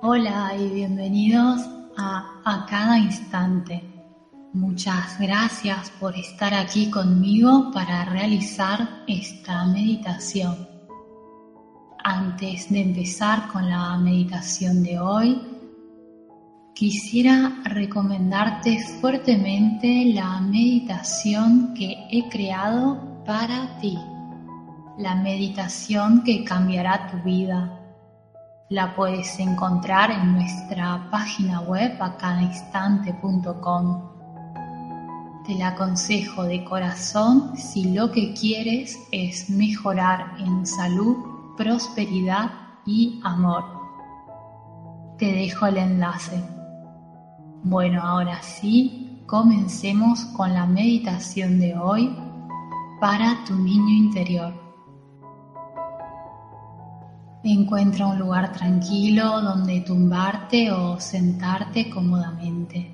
Hola y bienvenidos a A Cada Instante. Muchas gracias por estar aquí conmigo para realizar esta meditación. Antes de empezar con la meditación de hoy, quisiera recomendarte fuertemente la meditación que he creado para ti, la meditación que cambiará tu vida la puedes encontrar en nuestra página web acadainstante.com. Te la aconsejo de corazón si lo que quieres es mejorar en salud, prosperidad y amor. Te dejo el enlace. Bueno, ahora sí, comencemos con la meditación de hoy para tu niño interior. Encuentra un lugar tranquilo donde tumbarte o sentarte cómodamente.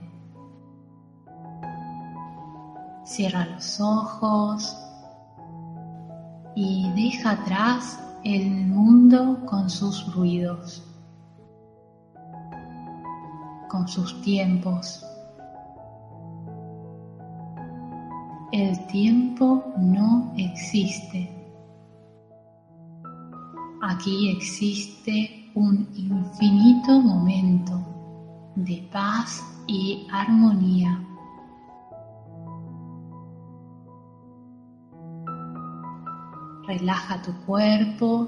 Cierra los ojos y deja atrás el mundo con sus ruidos, con sus tiempos. El tiempo no existe. Aquí existe un infinito momento de paz y armonía. Relaja tu cuerpo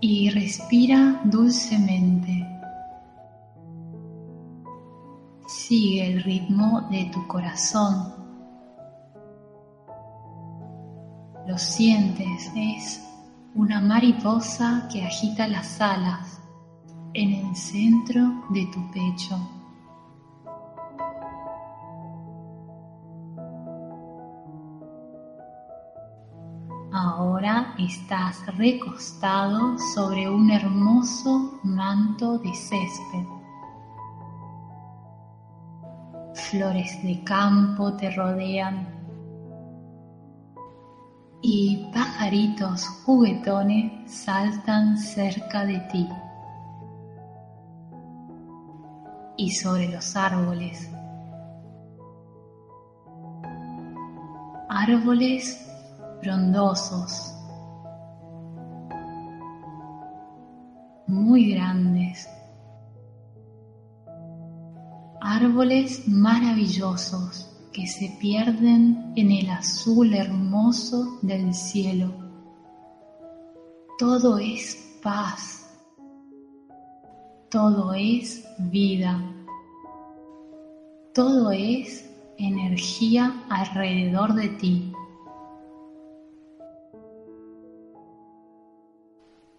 y respira dulcemente. Sigue el ritmo de tu corazón Lo sientes, es una mariposa que agita las alas en el centro de tu pecho. Ahora estás recostado sobre un hermoso manto de césped. Flores de campo te rodean y pajaritos juguetones saltan cerca de ti. Y sobre los árboles. Árboles frondosos, muy grandes. Árboles maravillosos que se pierden en el azul hermoso del cielo. Todo es paz, todo es vida, todo es energía alrededor de ti.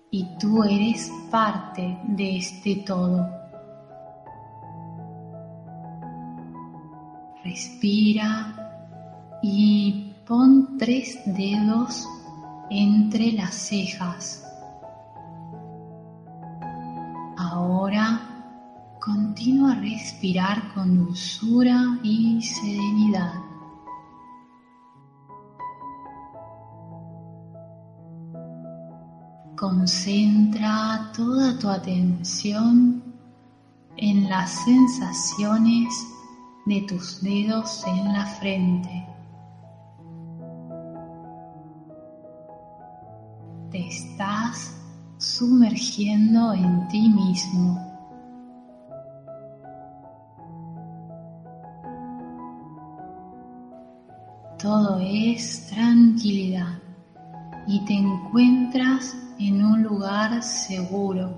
Y tú eres parte de este todo. Respira y pon tres dedos entre las cejas. Ahora continúa a respirar con dulzura y serenidad. Concentra toda tu atención en las sensaciones de tus dedos en la frente. Te estás sumergiendo en ti mismo. Todo es tranquilidad y te encuentras en un lugar seguro.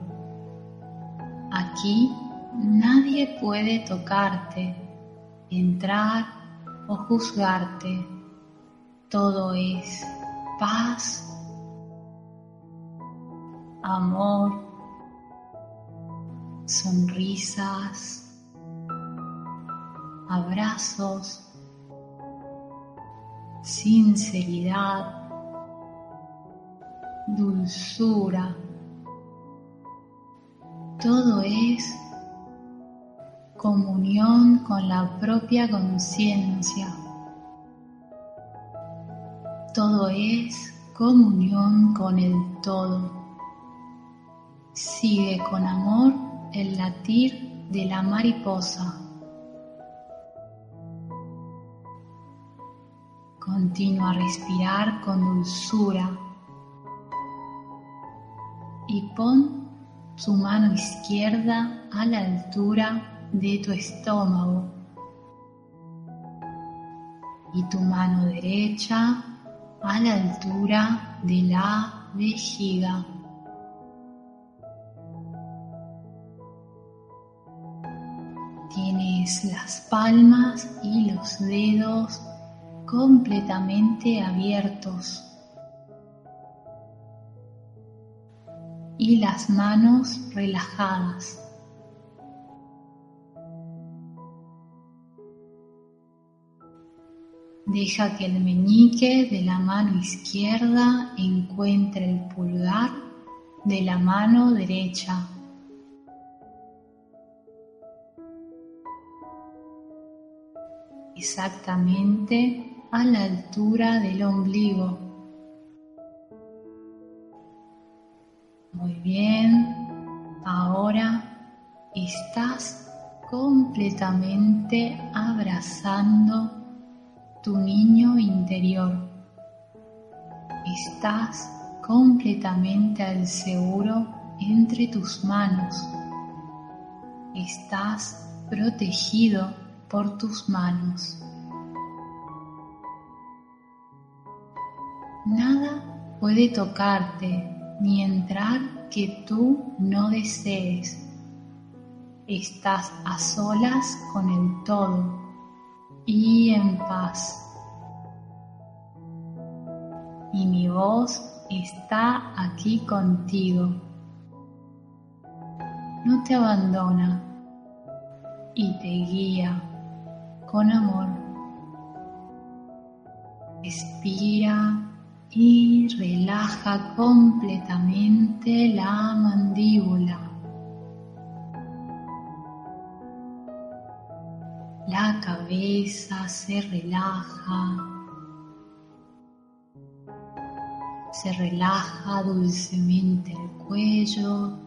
Aquí nadie puede tocarte entrar o juzgarte. Todo es paz amor, sonrisas, abrazos, sinceridad, dulzura. Todo es comunión con la propia conciencia. Todo es comunión con el todo. Sigue con amor el latir de la mariposa. Continúa a respirar con dulzura y pon tu mano izquierda a la altura de tu estómago y tu mano derecha a la altura de la vejiga. Tienes las palmas y los dedos completamente abiertos. y las manos relajadas. Deja que el meñique de la mano izquierda encuentre el pulgar de la mano derecha. Exactamente a la altura del ombligo. Muy bien, ahora estás completamente abrazando tu niño interior. Estás completamente al seguro entre tus manos. Estás protegido por tus manos. Nada puede tocarte ni entrar que tú no desees. Estás a solas con el todo y en paz. Y mi voz está aquí contigo. No te abandona y te guía con amor. Respira y relaja completamente la mandíbula. Cabeza se relaja. Se relaja dulcemente el cuello.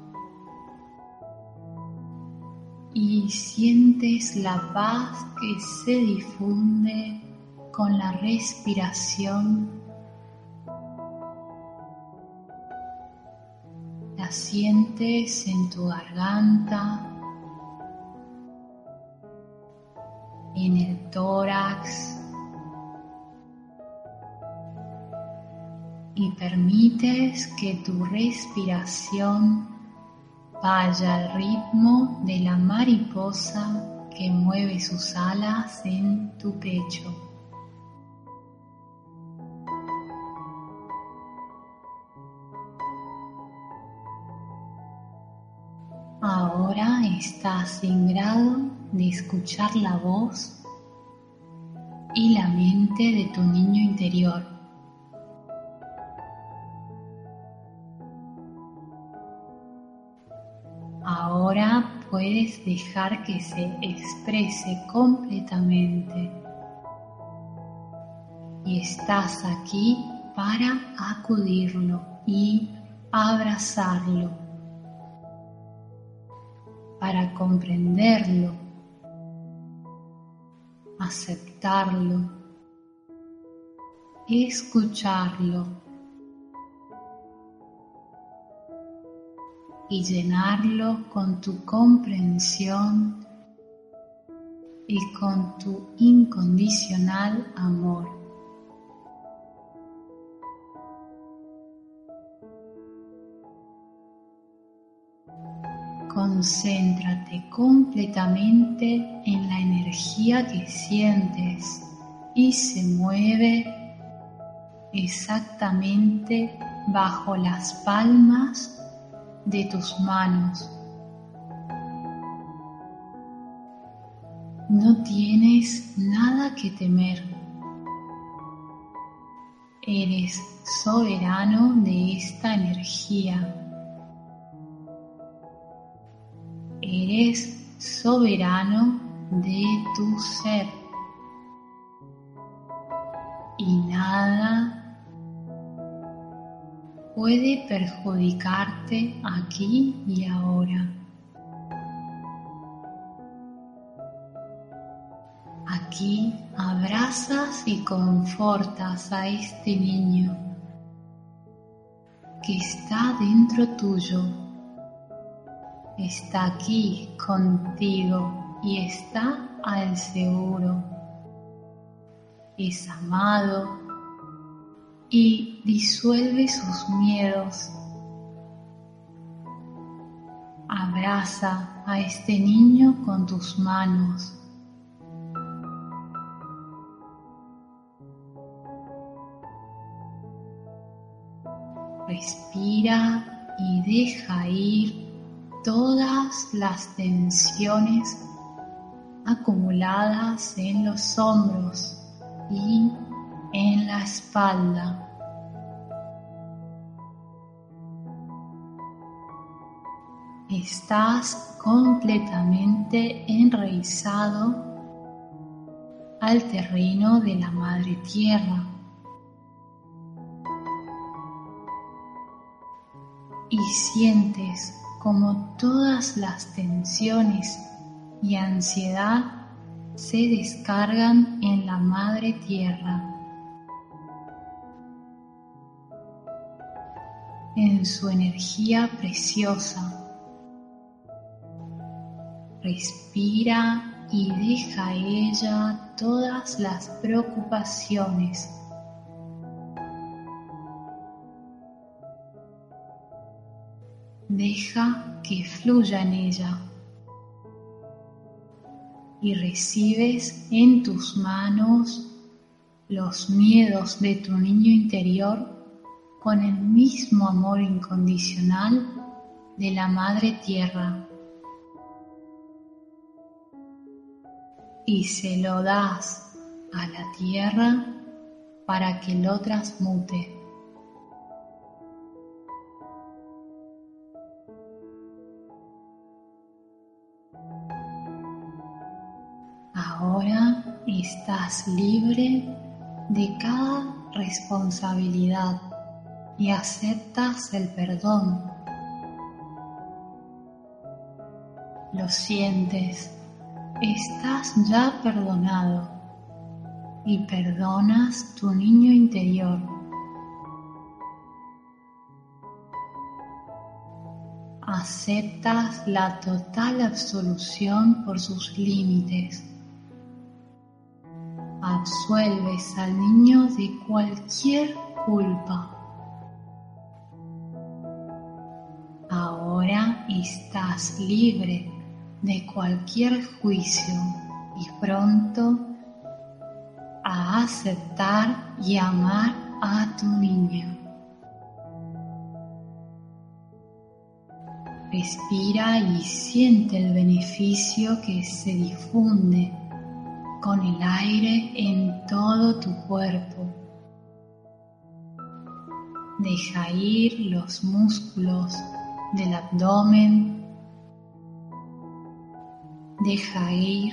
Y sientes la paz que se difunde con la respiración. Sientes en tu garganta, en el tórax y permites que tu respiración vaya al ritmo de la mariposa que mueve sus alas en tu pecho. Ahora estás en grado de escuchar la voz y la mente de tu niño interior. Ahora puedes dejar que se exprese completamente y estás aquí para acudirlo y abrazarlo para comprenderlo, aceptarlo, escucharlo y llenarlo con tu comprensión y con tu incondicional amor. Concéntrate completamente en la energía que sientes y se mueve exactamente bajo las palmas de tus manos. No tienes nada que temer. Eres soberano de esta energía. Eres soberano de tu ser. Y nada puede perjudicarte aquí y ahora. Aquí abrazas y confortas a este niño que está dentro tuyo. Está aquí contigo y está al seguro. Es amado, y disuelve sus miedos. Abraza a este niño con tus manos. Respira y deja ir todas las tensiones acumuladas en los hombros y en la espalda. Estás completamente enraizado al terreno de la Madre Tierra. Y sientes como todas las tensiones y ansiedad se descargan en la Madre Tierra. en su energía preciosa. Respira y deja ella todas las preocupaciones. Deja que fluya en ella y recibes en tus manos los miedos de tu niño interior con el mismo amor incondicional de la Madre Tierra. Y se lo das a la Tierra para que lo transmute. Estás libre de cada responsabilidad y aceptas el perdón. Lo sientes, estás ya perdonado y perdonas tu niño interior. Aceptas la total absolución por sus límites. Absuelves al niño de cualquier culpa. estás libre de cualquier juicio y pronto a aceptar y amar a tu niño. Respira y siente el beneficio que se difunde con el aire en todo tu cuerpo. Deja ir los músculos del abdomen. Deja ir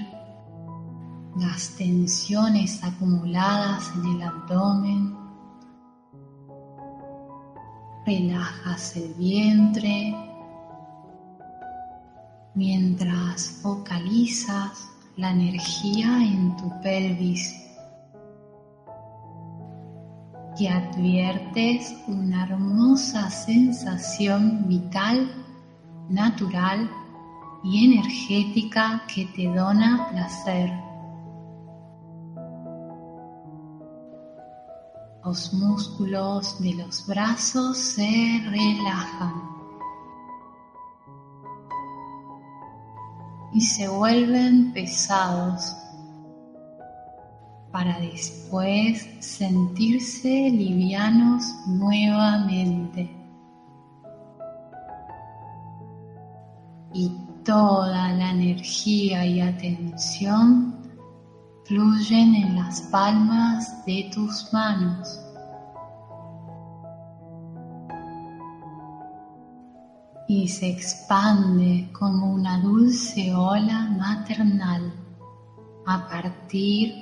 las tensiones acumuladas en el abdomen. Relajas el vientre mientras focalizas la energía en tu pelvis y adviertes una hermosa sensación vital, natural y energética que te dona placer. Los músculos de los brazos se relajan y se vuelven pesados para después sentirse livianos nuevamente. y toda la energía y atención fluyen en las palmas de tus manos. Y se expande como una dulce ola maternal a partir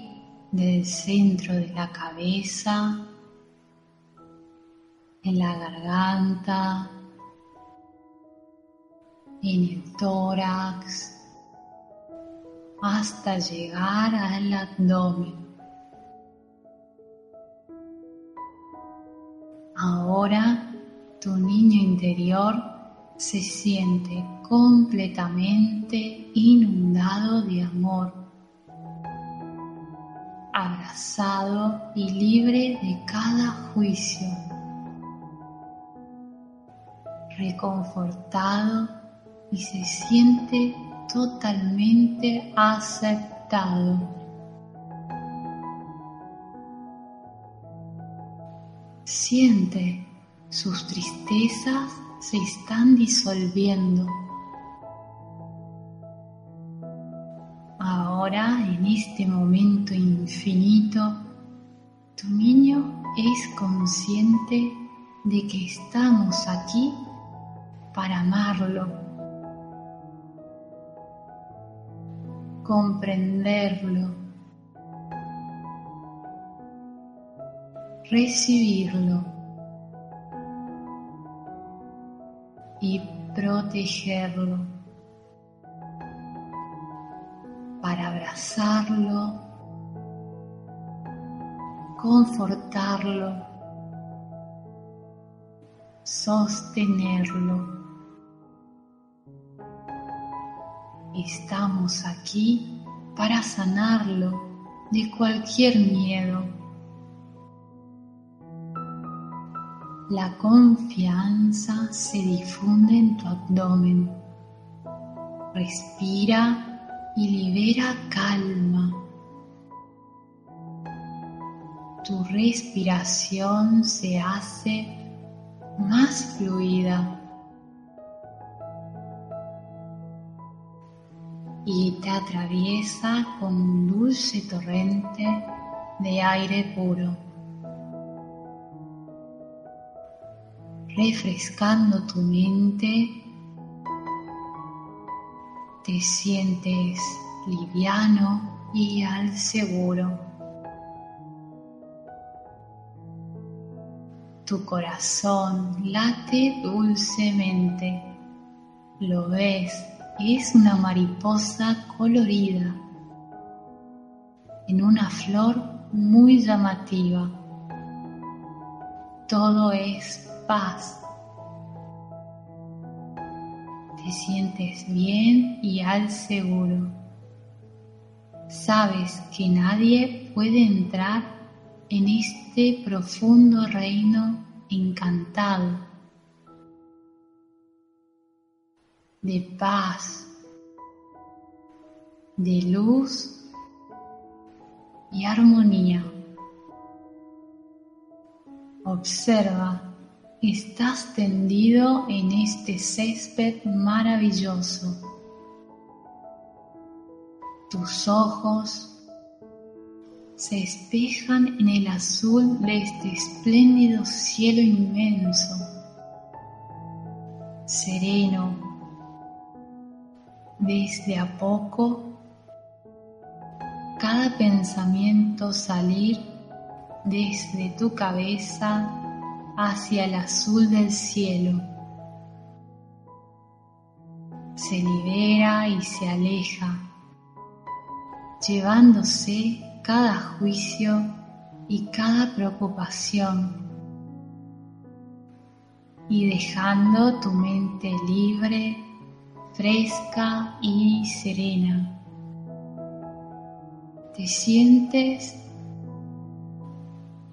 del centro de la cabeza, en la garganta, en el tórax, hasta llegar al abdomen. Ahora tu niño interior se siente completamente inundado de amor, abrazado y libre de cada juicio, reconfortado y se siente totalmente aceptado. Siente sus tristezas se están disolviendo. Ahora, en este momento infinito, tu niño es consciente de que estamos aquí para amarlo, comprenderlo, recibirlo y protegerlo, para abrazarlo, confortarlo, sostenerlo. Estamos aquí para sanarlo de cualquier miedo La confianza se difunde en tu abdomen. Respira y libera calma. Tu respiración se hace más fluida y te atraviesa con un dulce torrente de aire puro. Refrescando tu mente, te sientes liviano y al seguro. Tu corazón late dulcemente. Lo ves, es una mariposa colorida en una flor muy llamativa. Todo es paz. Te sientes bien y al seguro. Sabes que nadie puede entrar en este profundo reino encantado de paz, de luz y armonía. Observa Estás tendido en este césped maravilloso. Tus ojos se espejan en el azul de este espléndido cielo inmenso, sereno. Desde a poco, cada pensamiento salir desde tu cabeza hacia el azul del cielo. Se libera y se aleja, llevándose cada juicio y cada preocupación y dejando tu mente libre, fresca y serena. Te sientes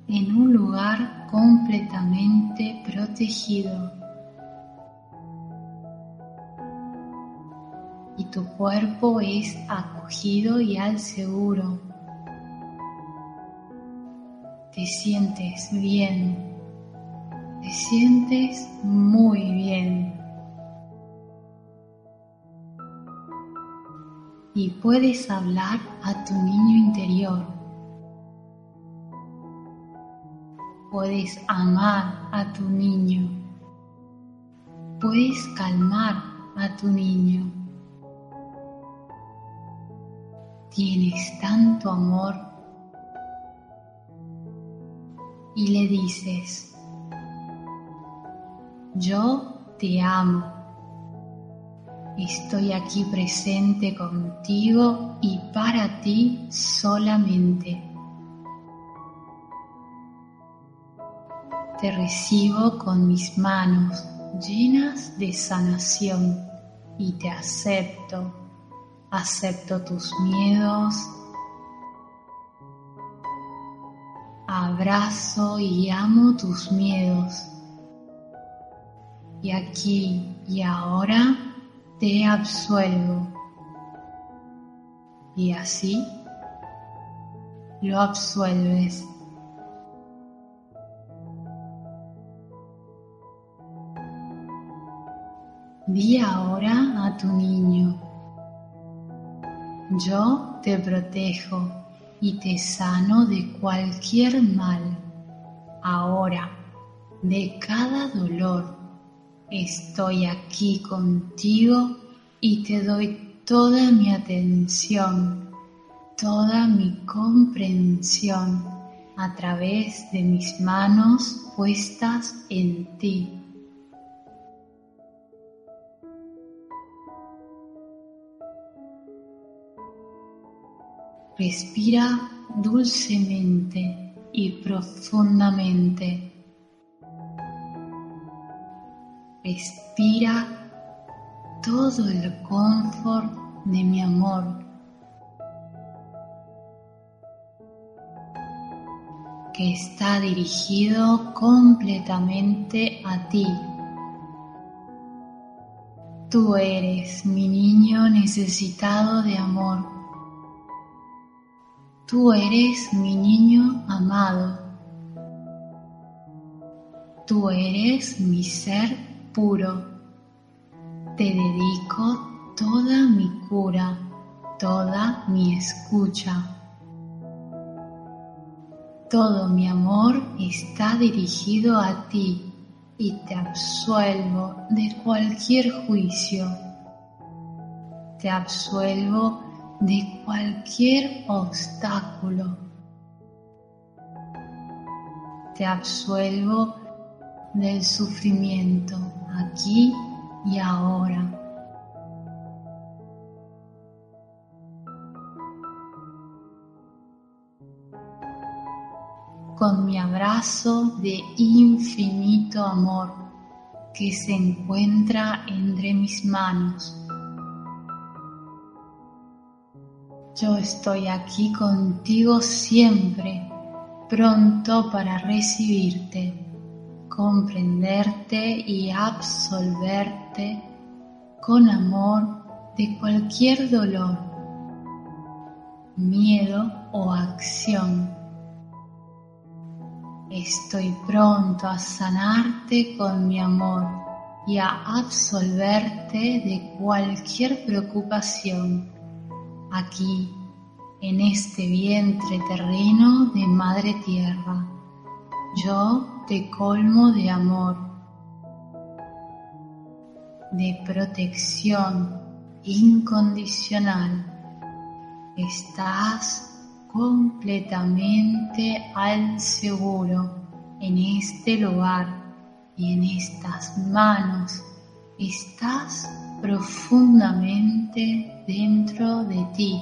en un lugar completamente protegido. Y tu cuerpo es acogido y al seguro. Te sientes bien. Te sientes muy bien. y puedes hablar a tu niño interior. Puedes amar a tu niño. Puedes calmar a tu niño. Tienes tanto amor y le dices, yo te amo. Estoy aquí presente contigo y para ti solamente. Te recibo con mis manos llenas de sanación y te acepto. Acepto tus miedos. Abrazo y amo tus miedos y aquí y ahora te absuelvo. Y así lo absuelves. Di ahora a tu niño, yo te protejo y te sano de cualquier mal, ahora, de cada dolor Estoy aquí contigo y te doy toda mi atención, toda mi comprensión a través de mis manos puestas en ti. Respira dulcemente y profundamente Respira todo el confort de mi amor. que está dirigido completamente a ti. Tú eres mi niño necesitado de amor. Tú eres mi niño amado. Tú eres mi ser puro. Te dedico toda mi cura, toda mi escucha. Todo mi amor está dirigido a ti y te absuelvo de cualquier juicio. Te absuelvo de cualquier obstáculo. Te absuelvo del sufrimiento aquí y ahora. Con mi abrazo de infinito amor que se encuentra entre mis manos. Yo estoy aquí contigo siempre, pronto para recibirte comprenderte y absolverte con amor de cualquier dolor, miedo o acción. Estoy pronto a sanarte con mi amor y a absolverte de cualquier preocupación aquí, en este vientre terreno de Madre Tierra. Yo te colmo de amor, de protección incondicional. Estás completamente al seguro en este lugar y en estas manos. Estás profundamente dentro de ti.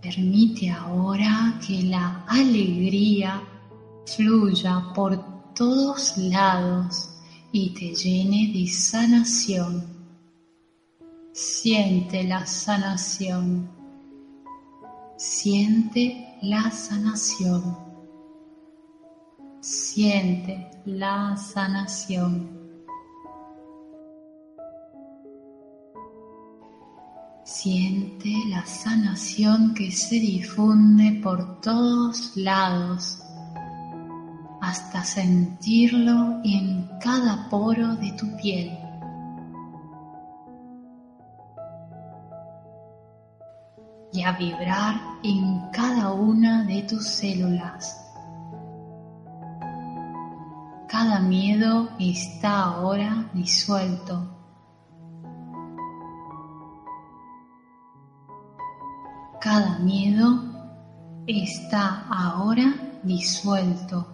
Permite ahora que la alegría fluya por todos lados y te llene de sanación. Siente la sanación. Siente la sanación siente la sanación. Siente la sanación que se difunde por todos lados hasta sentirlo en cada poro de tu piel. Y a vibrar en cada una de tus células. Cada miedo está ahora disuelto. Cada miedo está ahora disuelto.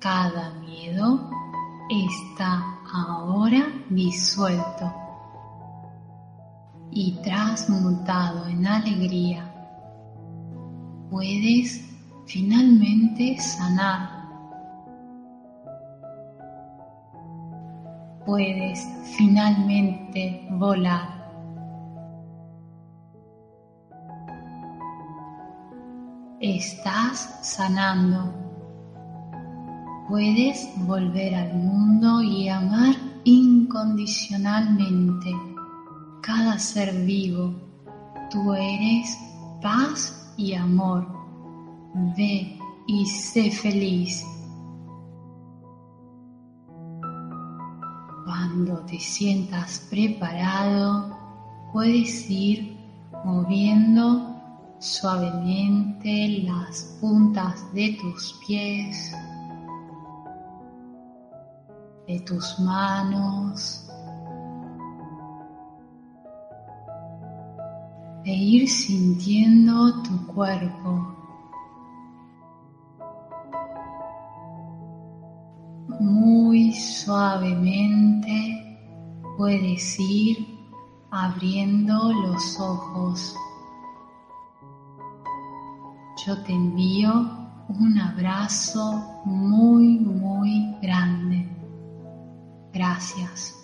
Cada miedo está ahora disuelto y transmutado en alegría. Puedes finalmente sanar. Puedes finalmente volar. Estás sanando. Puedes volver al mundo y amar incondicionalmente cada ser vivo. Tú eres paz y amor. Ve y sé feliz. Cuando te sientas preparado, puedes ir moviendo suavemente las puntas de tus pies, de tus manos, e ir sintiendo tu cuerpo. Suavemente puedes ir abriendo los ojos. Yo te envío un abrazo muy, muy grande. Gracias.